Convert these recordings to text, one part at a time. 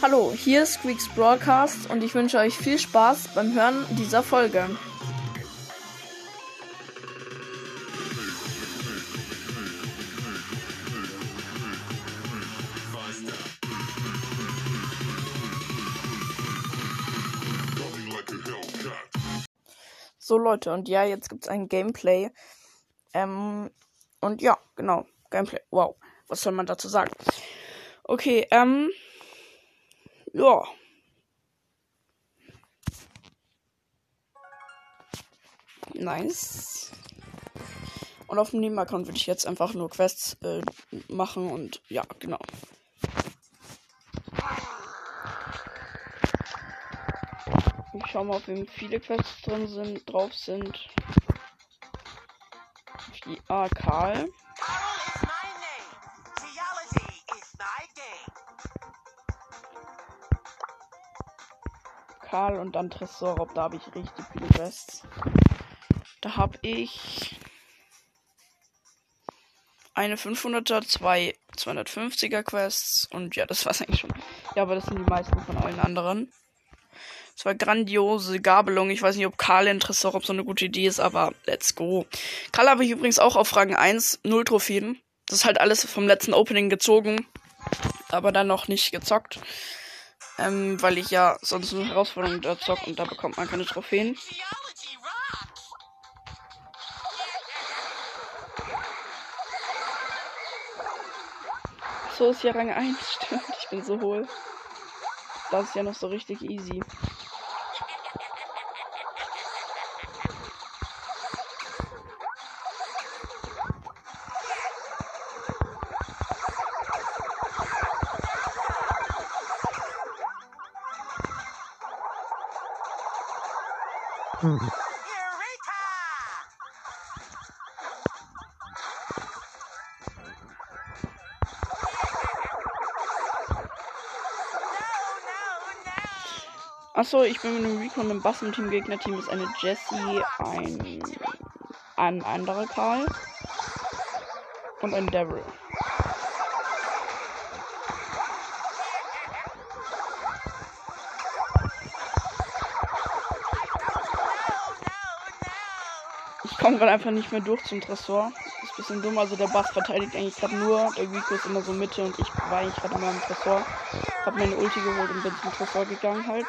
Hallo, hier ist Squeaks Broadcast und ich wünsche euch viel Spaß beim Hören dieser Folge. So Leute, und ja, jetzt gibt es ein Gameplay. Ähm, und ja, genau, Gameplay. Wow, was soll man dazu sagen? Okay, ähm, ja. Nice. Und auf dem Nebenaccount würde ich jetzt einfach nur Quests äh, machen und ja, genau. Ich schau mal, ob eben viele Quests drin sind, drauf sind. Die A. Karl. Karl und dann Tresor. Da habe ich richtig viele Quests. Da habe ich eine 500er, zwei 250er Quests und ja, das war's eigentlich schon. Ja, aber das sind die meisten von allen anderen. Es war grandiose Gabelung. Ich weiß nicht, ob Karl in ob so eine gute Idee ist, aber let's go. Karl habe ich übrigens auch auf Fragen 1, 0 Trophäen. Das ist halt alles vom letzten Opening gezogen, aber dann noch nicht gezockt. Ähm, weil ich ja sonst eine Herausforderung da zock und da bekommt man keine Trophäen. So ist ja Rang 1, stimmt. Ich bin so hohl. Das ist ja noch so richtig easy. Achso, ich bin mit einem Recon im Bass im Team. Gegnerteam ist eine Jessie, ein, ein anderer Karl und ein Devil. Ich komme gerade einfach nicht mehr durch zum Tresor. Ist ein bisschen dumm. Also der Bass verteidigt eigentlich gerade nur. Der Rico ist immer so Mitte und ich war eigentlich gerade immer im Tresor. Hab meine Ulti geholt und bin zum Tresor gegangen halt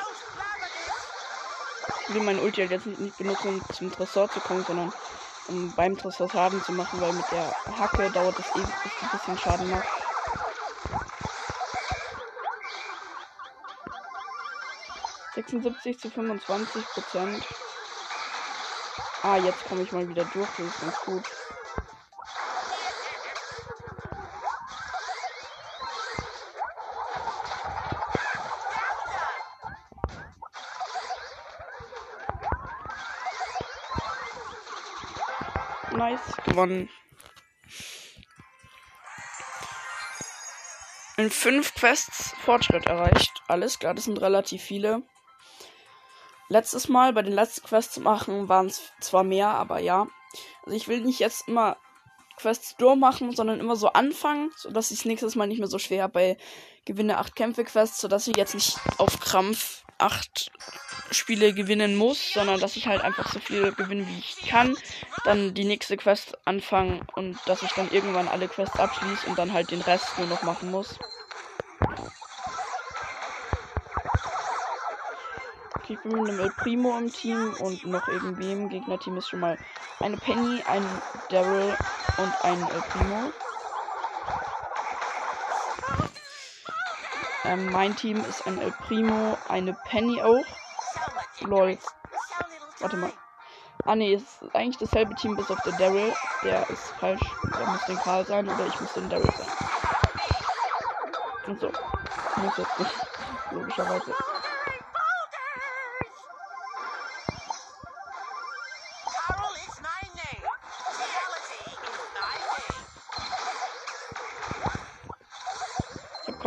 will mein Ulti halt jetzt nicht benutzen, um zum Tresor zu kommen, sondern um beim Tresor Schaden zu machen, weil mit der Hacke dauert das ewig, bis ein bisschen Schaden macht. zu 25 Prozent. Ah, jetzt komme ich mal wieder durch, das ist ganz gut. Nice. Gewonnen. In fünf Quests Fortschritt erreicht. Alles klar, das sind relativ viele. Letztes Mal bei den letzten Quests machen waren es zwar mehr, aber ja. Also ich will nicht jetzt immer Quests durchmachen, sondern immer so anfangen, sodass ich es nächstes Mal nicht mehr so schwer bei Gewinne 8 Kämpfe Quests, sodass ich jetzt nicht auf Krampf 8 Spiele gewinnen muss, sondern dass ich halt einfach so viel gewinne, wie ich kann. Dann die nächste Quest anfangen und dass ich dann irgendwann alle Quests abschließe und dann halt den Rest nur noch machen muss. Ich bin mit einem El Primo im Team und noch irgendwie im Gegnerteam ist schon mal eine Penny, ein Daryl und ein El Primo. Ähm, mein Team ist ein El Primo, eine Penny auch. Lol. Warte mal. Ah ne, ist eigentlich dasselbe Team bis auf der Daryl. Der ist falsch. Der muss den Karl sein oder ich muss den Daryl sein. Und so. Muss jetzt nicht. Logischerweise.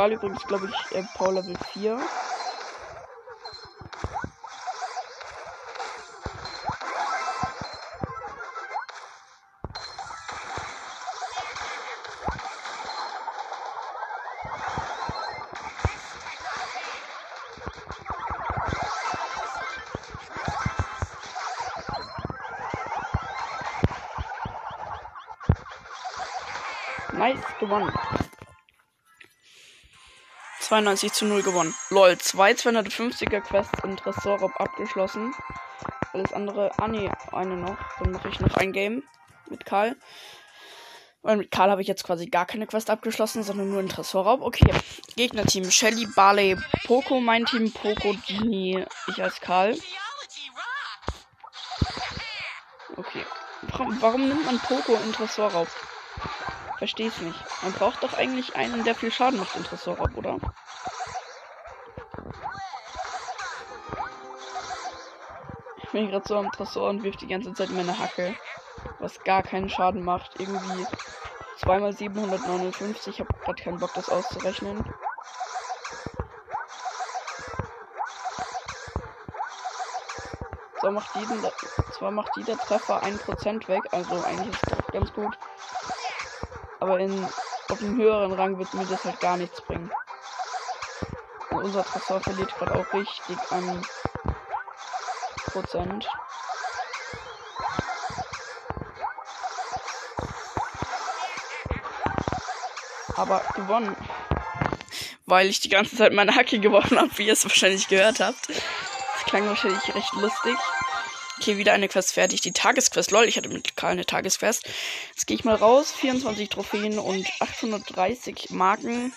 Karl übrigens, glaube ich, äh, Paul Level 4. Nice gewonnen. 92 zu 0 gewonnen. Lol, zwei 250er Quests in Tresorraub abgeschlossen. Alles andere. Ah ne, eine noch. Dann mache ich noch ein Game mit Karl. Weil mit Karl habe ich jetzt quasi gar keine Quest abgeschlossen, sondern nur einen Tresorraub. Okay. Gegnerteam Shelly, Barley, Poco, mein Team Poco, Genie, ich als Karl. Okay. Warum, warum nimmt man Poco in Tresorraub? Versteh's nicht. Man braucht doch eigentlich einen, der viel Schaden macht in Tresorraub, oder? Ich bin gerade so am Tresor und wirft die ganze Zeit meine Hacke. Was gar keinen Schaden macht. Irgendwie 2 mal 759. Ich habe gerade keinen Bock, das auszurechnen. So macht jeden, zwar macht jeder Treffer 1% weg, also eigentlich ist das ganz gut. Aber in, auf einem höheren Rang wird mir das halt gar nichts bringen. Und unser Tresor verliert gerade auch richtig an Prozent. Aber gewonnen. Weil ich die ganze Zeit meine Hacke geworfen habe, wie ihr es wahrscheinlich gehört habt. Das klang wahrscheinlich recht lustig. Okay, wieder eine Quest fertig. Die Tagesquest. Lol, ich hatte mit Karl eine Tagesquest. Jetzt gehe ich mal raus. 24 Trophäen und 830 Marken.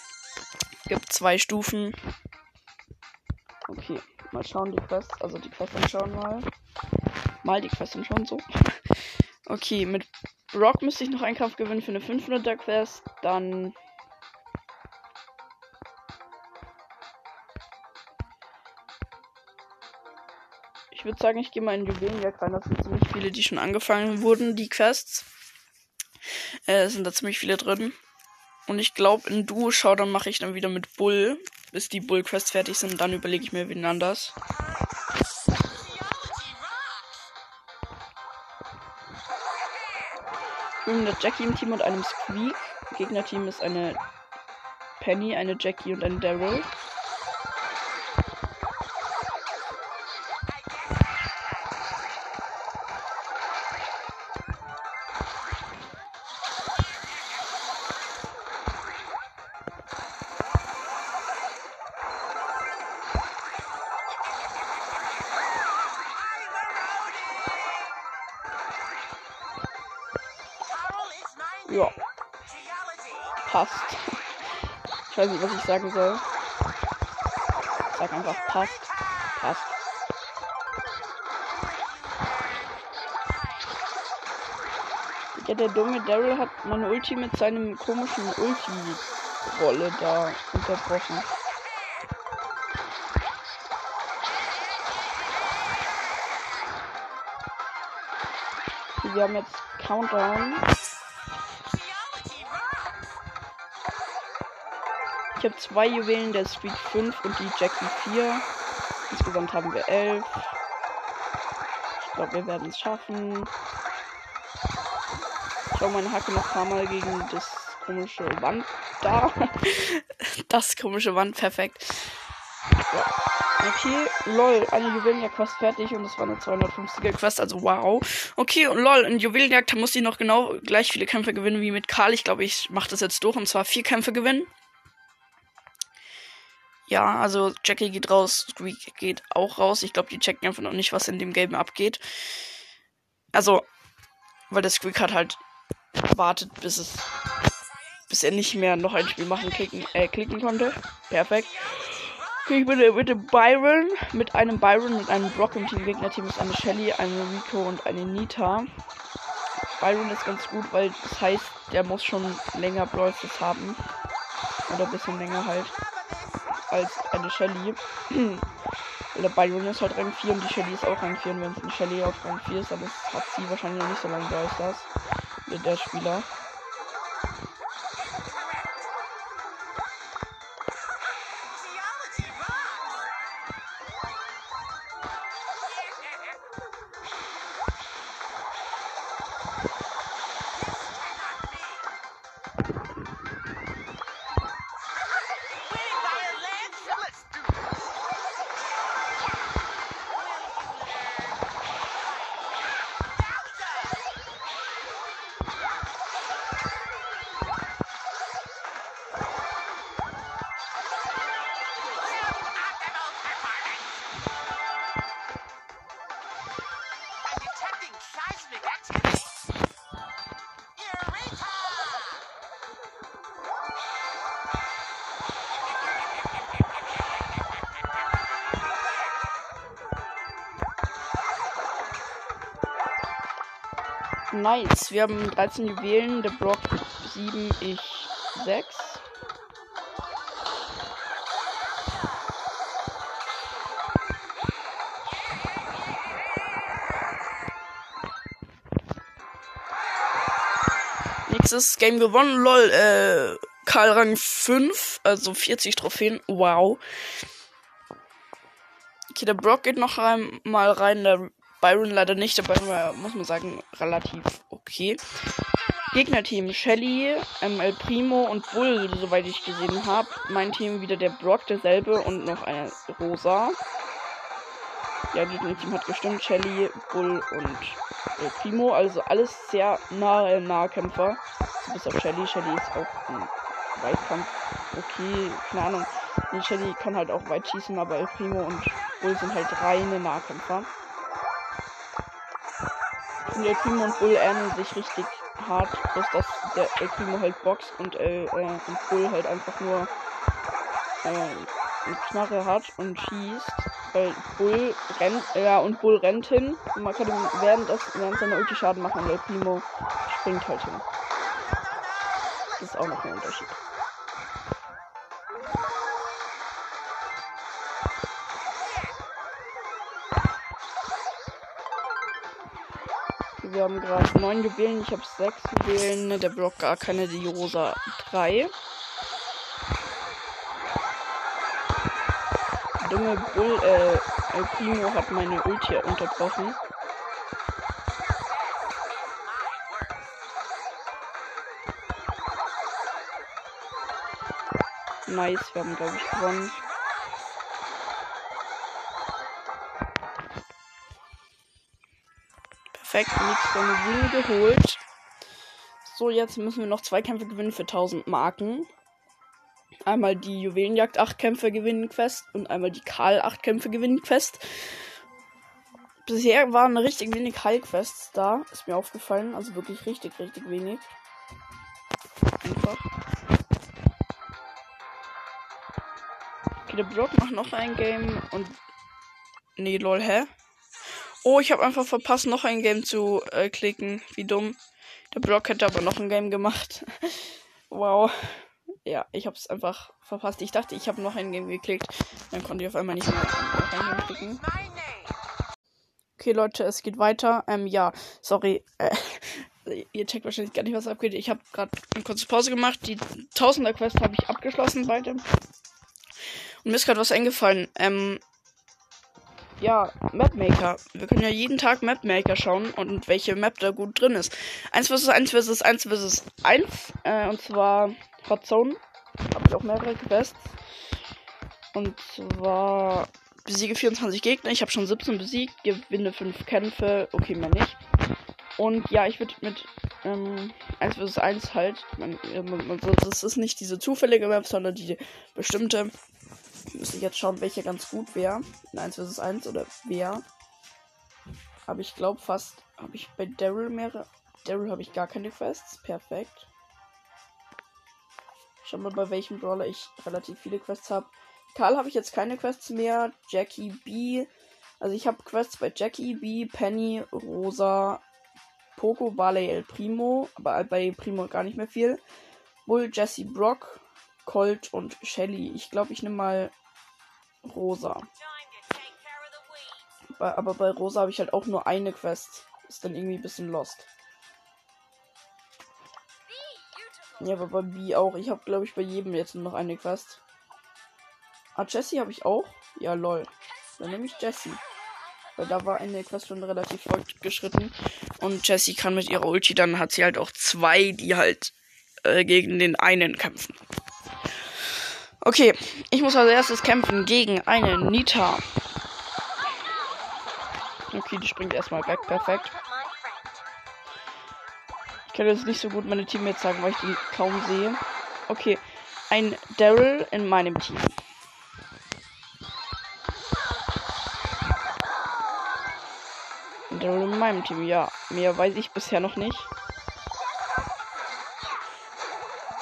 Gibt zwei Stufen. Okay, mal schauen die Quest. Also die Quest anschauen mal. Mal die Quest anschauen, so. Okay, mit Brock müsste ich noch einen Kampf gewinnen für eine 500er Quest. Dann ich würde sagen, ich gehe mal in Juwelenjagd rein. Das sind ziemlich viele, die schon angefangen wurden, die Quests. Äh, sind da ziemlich viele drin. Und ich glaube, in Duo dann mache ich dann wieder mit Bull, bis die Bull-Quests fertig sind. Dann überlege ich mir wen anders. Mit Jackie im Team und einem Squeak. Gegnerteam ist eine Penny, eine Jackie und ein Daryl. Weiß nicht, was ich sagen soll. Ich sag einfach passt. Passt. Ja, der dumme Daryl hat meine Ulti mit seinem komischen Ulti-Rolle da unterbrochen. Wir haben jetzt Countdown. Habe zwei Juwelen, der Street 5 und die Jackie 4. Insgesamt haben wir 11. Ich glaube, wir werden es schaffen. Ich hau meine Hacke noch ein paar Mal gegen das komische Wand da. das komische Wand, perfekt. Ja. Okay, lol, eine Juwelenjagd fast fertig und es war eine 250er Quest, also wow. Okay, und lol, in Juwelenjagd muss ich noch genau gleich viele Kämpfe gewinnen wie mit Karl. Ich glaube, ich mache das jetzt durch und zwar vier Kämpfe gewinnen. Ja, also Jackie geht raus, Squeak geht auch raus. Ich glaube, die checken einfach noch nicht, was in dem Game abgeht. Also, weil der Squeak hat halt wartet, bis es bis er nicht mehr noch ein Spiel machen klicken, äh, klicken konnte. Perfekt. Okay, ich bin mit dem Byron, mit einem Byron, mit einem Brock im Team. Gegner-Team ist eine Shelly, eine Rico und eine Nita. Byron ist ganz gut, weil das heißt, der muss schon länger Brawl haben. Oder ein bisschen länger halt als eine Shelly. Weil der Byron ist halt Rang 4 und die Shelly ist auch Rang 4. Und wenn es eine Shelly auf Rang 4 ist, dann ist, hat sie wahrscheinlich noch nicht so lange da ist das. Mit der Spieler. Nice. Wir haben 13 Juwelen, der Brock 7, ich 6. Nächstes Game gewonnen, lol, äh, Karl Rang 5, also 40 Trophäen, wow. Okay, der Brock geht noch rein, mal rein, der Byron leider nicht, dabei war, muss man sagen, relativ okay. Gegnerteam Shelly, ähm, El Primo und Bull, soweit ich gesehen habe. Mein Team wieder der Brock, derselbe und noch eine Rosa. Ja, Gegnerteam hat gestimmt. Shelly, Bull und El Primo. Also alles sehr nahe Nahkämpfer. Bis auf Shelly. Shelly ist auch ein Weitkampf. Okay, keine Ahnung. Shelly kann halt auch weit schießen, aber El Primo und Bull sind halt reine Nahkämpfer. Und El Primo und Bull ähneln sich richtig hart, ist, dass der El Primo halt boxt und, äh, und Bull halt einfach nur äh, eine Knarre hat und schießt. Weil Bull rennt, ja, und Bull rennt hin und man kann ihm während, das, während seiner Ulti Schaden machen und El Primo springt halt hin. Das ist auch noch ein Unterschied. Haben gerade neun Juwelen, ich habe sechs Juwelen, der Block gar keine, die Rosa drei. Dumme Bull, äh, El Primo hat meine Ulti unterbrochen. Nice, wir haben glaube ich gewonnen. Perfekt, nächste Juwelen geholt. So, jetzt müssen wir noch zwei Kämpfe gewinnen für 1000 Marken. Einmal die Juwelenjagd 8 Kämpfe gewinnen Quest und einmal die Karl 8 Kämpfe gewinnen Quest. Bisher waren richtig wenig Heilquests da, ist mir aufgefallen. Also wirklich richtig, richtig wenig. Einfach. Okay, der Brock macht noch ein Game und. Nee, lol, hä? Oh, ich habe einfach verpasst, noch ein Game zu äh, klicken. Wie dumm. Der Brock hätte aber noch ein Game gemacht. wow. Ja, ich habe es einfach verpasst. Ich dachte, ich habe noch ein Game geklickt. Dann konnte ich auf einmal nicht mehr ein klicken. Okay, Leute, es geht weiter. Ähm, ja, sorry. Äh, ihr checkt wahrscheinlich gar nicht, was abgeht. Ich habe gerade eine kurze Pause gemacht. Die Tausender-Quest habe ich abgeschlossen beide. Und mir ist gerade was eingefallen. Ähm, ja, Mapmaker. Wir können ja jeden Tag Mapmaker schauen und welche Map da gut drin ist. 1 vs 1 vs 1 vs 1. Äh, und zwar Hot Zone. Habe ich auch mehrere Quests. Und zwar besiege 24 Gegner. Ich habe schon 17 besiegt, gewinne 5 Kämpfe. Okay, mehr nicht. Und ja, ich würde mit ähm, 1 vs 1 halt. Man, man, das ist nicht diese zufällige Map, sondern die bestimmte Müsste ich jetzt schauen, welche ganz gut wäre. In 1 vs 1 oder wer. Aber ich glaube fast. Habe ich bei Daryl mehrere. Daryl habe ich gar keine Quests. Perfekt. Schau mal, bei welchem Brawler ich relativ viele Quests habe. Karl habe ich jetzt keine Quests mehr. Jackie B. Also ich habe Quests bei Jackie B, Penny, Rosa, Poco, Barley, El Primo. Aber bei Primo gar nicht mehr viel. Bull, Jesse, Brock, Colt und Shelly. Ich glaube, ich nehme mal Rosa. Aber bei Rosa habe ich halt auch nur eine Quest. Ist dann irgendwie ein bisschen lost. Ja, aber bei B auch. Ich habe, glaube ich, bei jedem jetzt nur noch eine Quest. Ah, Jessie habe ich auch? Ja, lol. Dann nehme ich Jessie. Weil da war eine Quest schon relativ fortgeschritten. Und Jessie kann mit ihrer Ulti, dann hat sie halt auch zwei, die halt äh, gegen den einen kämpfen. Okay, ich muss als erstes kämpfen gegen eine Nita. Okay, die springt erstmal weg. Perfekt. Ich kann jetzt nicht so gut meine Teammates sagen, weil ich die kaum sehe. Okay, ein Daryl in meinem Team. Daryl in meinem Team, ja. Mehr weiß ich bisher noch nicht.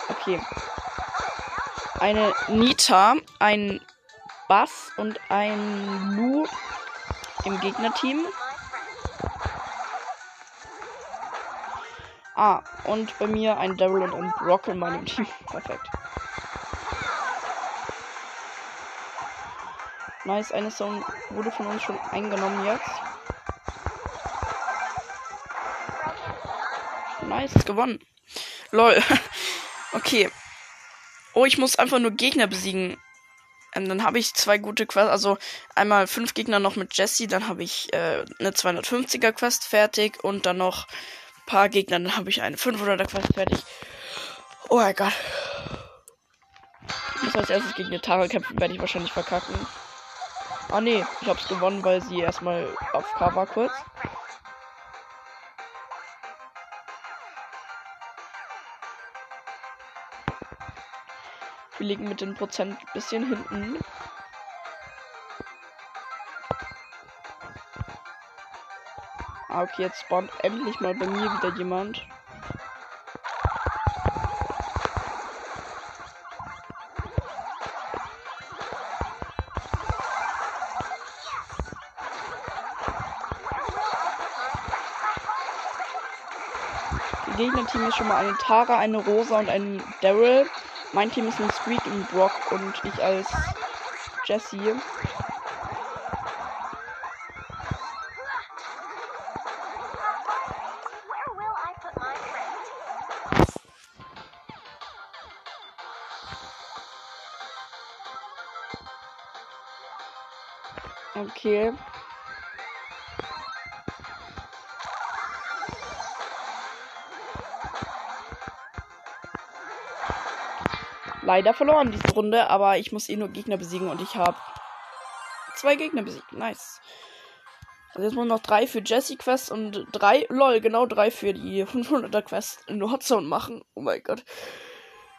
Okay eine Nita, ein Bass und ein Lu im Gegnerteam. Ah, und bei mir ein Daryl und ein Brock in meinem Team. Perfekt. Nice, eine Zone wurde von uns schon eingenommen jetzt. Nice, gewonnen. Lol. okay. Oh, ich muss einfach nur Gegner besiegen. Ähm, dann habe ich zwei gute Quests. Also einmal fünf Gegner noch mit Jesse. Dann habe ich äh, eine 250er Quest fertig. Und dann noch ein paar Gegner. Dann habe ich eine 500er Quest fertig. Oh mein Gott. Ich muss als erstes gegen eine Tara kämpfen. Werde ich wahrscheinlich verkacken. Ah nee, ich hab's gewonnen, weil sie erstmal auf K war kurz. Wir liegen mit den Prozent ein bisschen hinten. Ah, okay, jetzt spawnt endlich mal bei mir wieder jemand. Gegnerteam ist schon mal eine Tara, eine Rosa und ein Daryl. Mein Team ist ein Squeak, ein Brock und ich als Jesse. Okay. Leider verloren diese Runde, aber ich muss eh nur Gegner besiegen und ich habe zwei Gegner besiegt. Nice. Also jetzt muss noch drei für Jesse Quest und drei, lol, genau drei für die 500er Quest in der Hotzone machen. Oh mein Gott.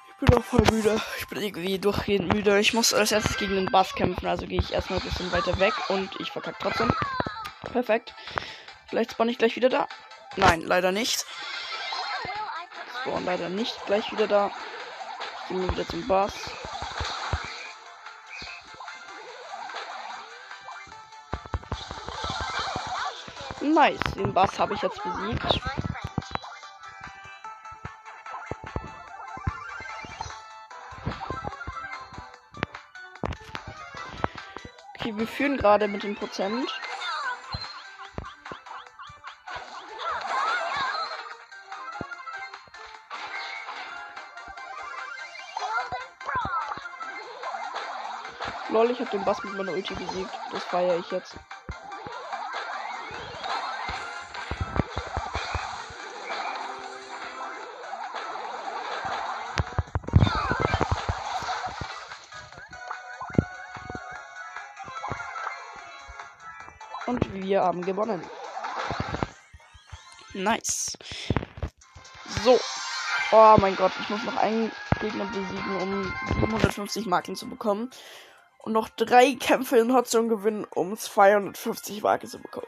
Ich bin doch voll müde. Ich bin irgendwie durchgehend müde. Ich muss als erstes gegen den Bass kämpfen, also gehe ich erstmal ein bisschen weiter weg und ich verkacke trotzdem. Perfekt. Vielleicht spawn ich gleich wieder da. Nein, leider nicht. Spawn leider nicht gleich wieder da. Gehen wir wieder zum Boss. Nice, den Boss habe ich jetzt besiegt. Okay, wir führen gerade mit dem Prozent. Lol, ich habe den Bass mit meiner Ulti besiegt. Das feiere ich jetzt. Und wir haben gewonnen. Nice. So. Oh mein Gott, ich muss noch einen Gegner besiegen, um 750 Marken zu bekommen und noch drei Kämpfe in Hotzone gewinnen, um 250 Marke zu bekommen.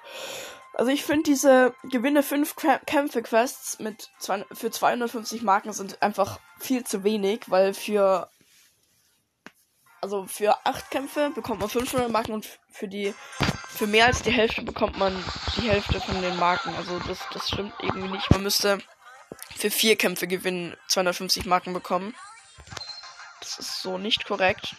Also ich finde diese gewinne fünf Kämpfe Quests mit zwei, für 250 Marken sind einfach viel zu wenig, weil für also für acht Kämpfe bekommt man 500 Marken und für die für mehr als die Hälfte bekommt man die Hälfte von den Marken. Also das das stimmt irgendwie nicht. Man müsste für vier Kämpfe gewinnen 250 Marken bekommen. Das ist so nicht korrekt.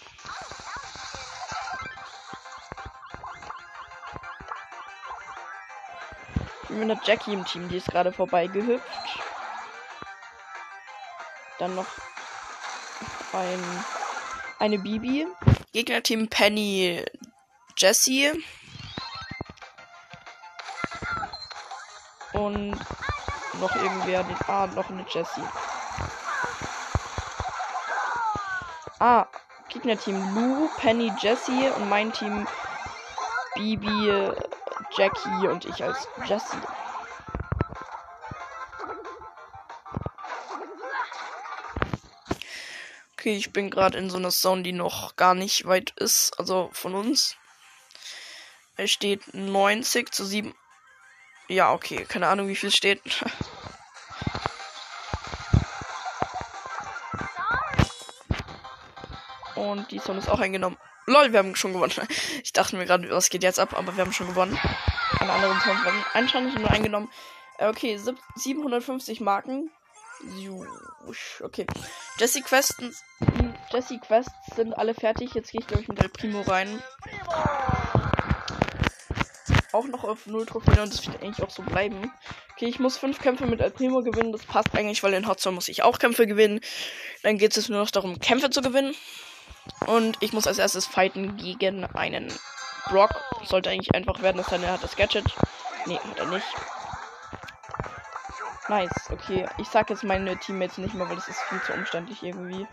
Mit einer Jackie im Team, die ist gerade vorbeigehüpft. Dann noch ein, eine Bibi. Gegnerteam Penny Jessie. Und noch irgendwer, den, ah, noch eine Jessie. Ah, Gegnerteam Lou, Penny, Jessie und mein Team Bibi, Jackie und ich als Jessie. Okay, ich bin gerade in so einer Zone, die noch gar nicht weit ist, also von uns. Es steht 90 zu 7. Ja, okay, keine Ahnung, wie viel steht. Und die Zone ist auch eingenommen. Lol, wir haben schon gewonnen. Ich dachte mir gerade, was geht jetzt ab, aber wir haben schon gewonnen. Alle anderen Zombies werden anscheinend nur eingenommen. Äh, okay, 750 Marken. Okay. Jesse Quests, Jesse Quests sind alle fertig. Jetzt gehe ich, glaube ich, mit El Primo rein. Auch noch auf 0 Trophäen und das wird eigentlich auch so bleiben. Okay, ich muss 5 Kämpfe mit El Primo gewinnen. Das passt eigentlich, weil in Hotzone muss ich auch Kämpfe gewinnen. Dann geht es nur noch darum, Kämpfe zu gewinnen. Und ich muss als erstes fighten gegen einen Brock. Sollte eigentlich einfach werden, dass er hat das Gadget. Nee, hat er nicht. Nice, okay. Ich sag jetzt meine Teammates nicht mehr, weil das ist viel zu umständlich irgendwie.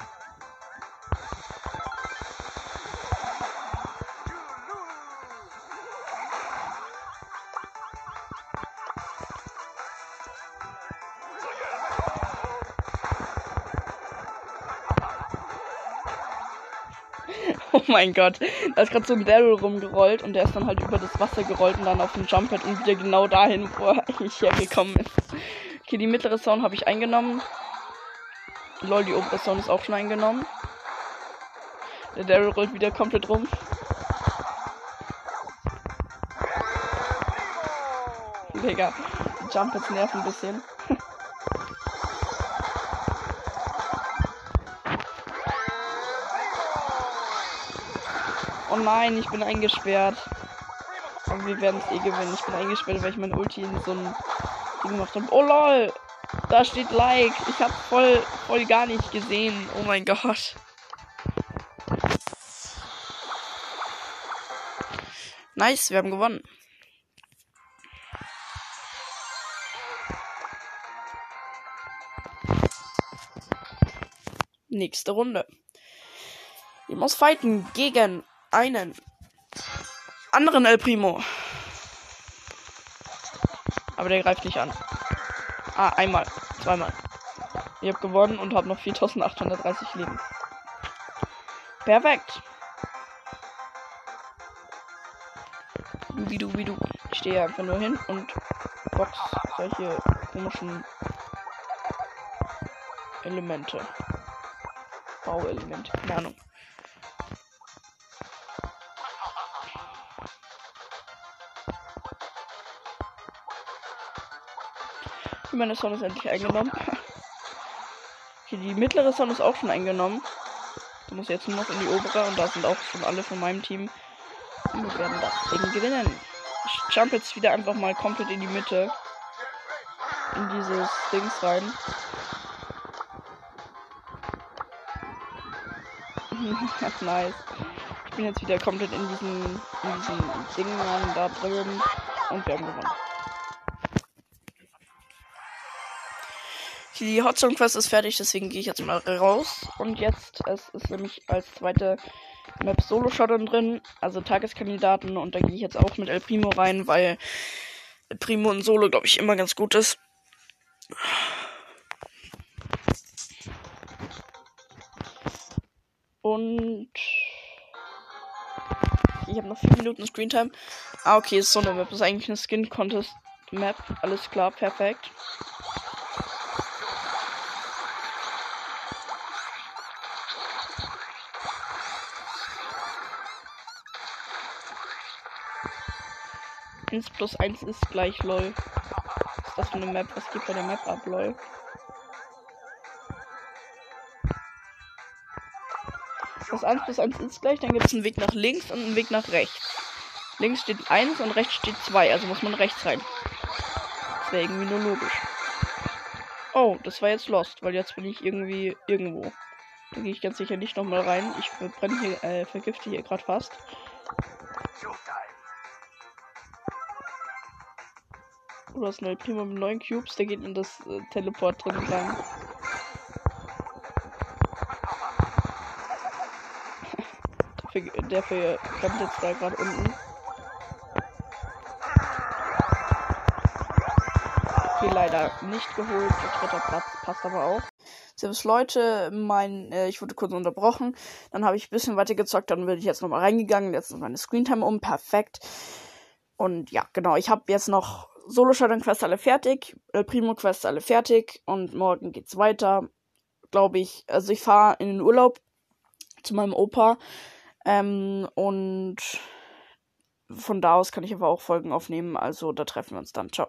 Mein Gott. Da ist gerade so ein Daryl rumgerollt und der ist dann halt über das Wasser gerollt und dann auf dem Jumppad und wieder genau dahin, wo eigentlich hergekommen ist. Okay, die mittlere Zone habe ich eingenommen. Lol, die obere Zone ist auch schon eingenommen. Der Daryl rollt wieder komplett rum. Digga, Jump nerven ein bisschen. Oh nein, ich bin eingesperrt. Aber wir werden es eh gewinnen. Ich bin eingesperrt, weil ich mein Ulti in so ein gemacht habe. Oh lol! Da steht Like. Ich habe voll, voll gar nicht gesehen. Oh mein Gott. Nice, wir haben gewonnen. Nächste Runde. Ich muss fighten gegen einen anderen El Primo. Aber der greift nicht an. Ah, einmal. Zweimal. Ich habe gewonnen und habe noch 4830 Leben. Perfekt. Wie du, wie du. Ich stehe einfach nur hin und box solche komischen Elemente. Bauelemente. Keine Ahnung. Meine Sonne ist endlich eingenommen. Okay, die mittlere Sonne ist auch schon eingenommen. Du musst jetzt nur noch in die obere und da sind auch schon alle von meinem Team. Und wir werden das Ding gewinnen. Ich jump jetzt wieder einfach mal komplett in die Mitte. In dieses Dings rein. nice. Ich bin jetzt wieder komplett in diesen, in diesen Dingen da drin und wir haben gewonnen. Die Hotzone Quest ist fertig, deswegen gehe ich jetzt mal raus. Und jetzt es ist nämlich als zweite Map Solo Shotgun drin, also Tageskandidaten. Und da gehe ich jetzt auch mit El Primo rein, weil El Primo in Solo, glaube ich, immer ganz gut ist. Und ich habe noch vier Minuten Screentime. Ah, okay, ist so eine Map. Ist eigentlich eine Skin Contest Map. Alles klar, perfekt. 1 plus 1 ist gleich lol. Was ist das für eine Map? Was geht bei der Map ab, lol? Das 1 plus 1 ist gleich, dann gibt es einen Weg nach links und einen Weg nach rechts. Links steht 1 und rechts steht 2, also muss man rechts rein. Das wäre irgendwie nur logisch. Oh, das war jetzt lost, weil jetzt bin ich irgendwie irgendwo. Da gehe ich ganz sicher nicht nochmal rein. Ich verbrenne hier, äh, vergifte hier gerade fast. Du hast eine Prima mit 9 Cubes, der geht in das äh, Teleport drin rein. der verklemmt jetzt da gerade unten. Okay, leider nicht geholt. Der dritte Platz passt aber auch. Servus Leute, mein, äh, ich wurde kurz unterbrochen. Dann habe ich ein bisschen weiter gezockt, dann bin ich jetzt nochmal reingegangen. Jetzt ist meine Screentime um. Perfekt. Und ja, genau, ich habe jetzt noch Solo Showdown Quest alle fertig, El Primo Quest alle fertig und morgen geht's weiter, glaube ich. Also ich fahre in den Urlaub zu meinem Opa ähm, und von da aus kann ich aber auch Folgen aufnehmen. Also da treffen wir uns dann. Ciao.